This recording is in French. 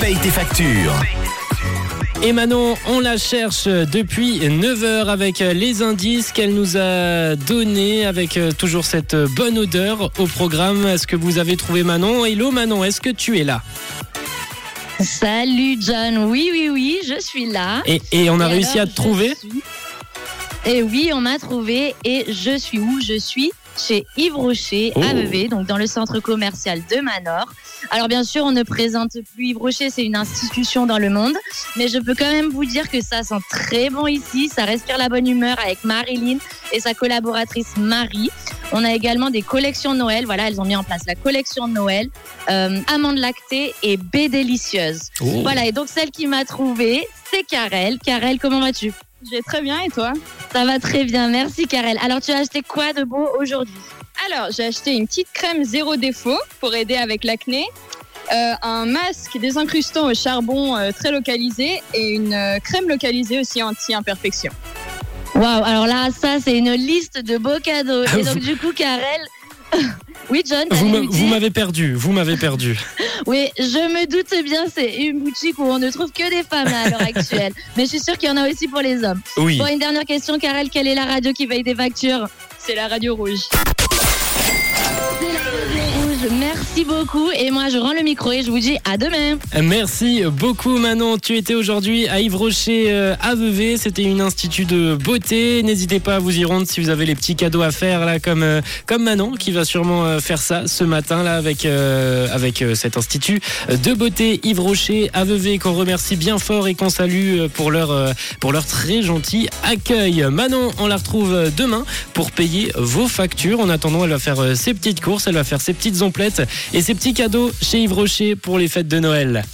Paye tes factures. Et Manon, on la cherche depuis 9h avec les indices qu'elle nous a donnés, avec toujours cette bonne odeur au programme. Est-ce que vous avez trouvé Manon? Hello Manon, est-ce que tu es là? Salut John, oui, oui, oui, je suis là. Et, et on a réussi à te trouver? Et oui, on m'a trouvé et je suis où Je suis chez Yves Rocher Oh. à Vevey, donc dans le centre commercial de Manor. Alors bien sûr, on ne présente plus Yves Rocher, c'est une institution dans le monde, mais je peux quand même vous dire que ça sent très bon ici, ça respire la bonne humeur avec Marilyn et sa collaboratrice Marie. On a également des collections Noël, voilà, elles ont mis en place la collection Noël, euh, amandes lactées et baies délicieuses. Oh. Voilà, et donc celle qui m'a trouvée, c'est Karel. Karel, comment vas-tu? Je vais très bien et toi? Ça va très bien, merci Karel. Alors tu as acheté quoi de beau aujourd'hui? Alors, j'ai acheté une petite crème zéro défaut pour aider avec l'acné, euh, un masque désincrustant au charbon euh, très localisé et une euh, crème localisée aussi anti-imperfection. Waouh, alors là, ça c'est une liste de beaux cadeaux. Ah, Et donc du coup, Karel... oui, John, Vous m'avez perdu, vous m'avez perdu. Oui, je me doute bien, c'est une boutique où on ne trouve que des femmes là, à l'heure actuelle. Mais je suis sûre qu'il y en a aussi pour les hommes. Oui. Bon, une dernière question, Karel, quelle est la radio qui paye des factures? C'est la radio rouge. Merci beaucoup. Et moi, je rends le micro et je vous dis à demain. Merci beaucoup Manon. Tu étais aujourd'hui à Yves Rocher euh, à Vevey. C'était une institut de beauté. N'hésitez pas à vous y rendre si vous avez les petits cadeaux à faire là, comme euh, comme Manon qui va sûrement euh, faire ça ce matin là avec euh, avec euh, cet institut de beauté Yves Rocher à Vevey qu'on remercie bien fort et qu'on salue euh, pour leur euh, pour leur très gentil accueil. Manon, on la retrouve euh, demain pour payer vos factures. En attendant, elle va faire euh, ses petites courses, elle va faire ses petites et ses petits cadeaux chez Yves Rocher pour les fêtes de Noël.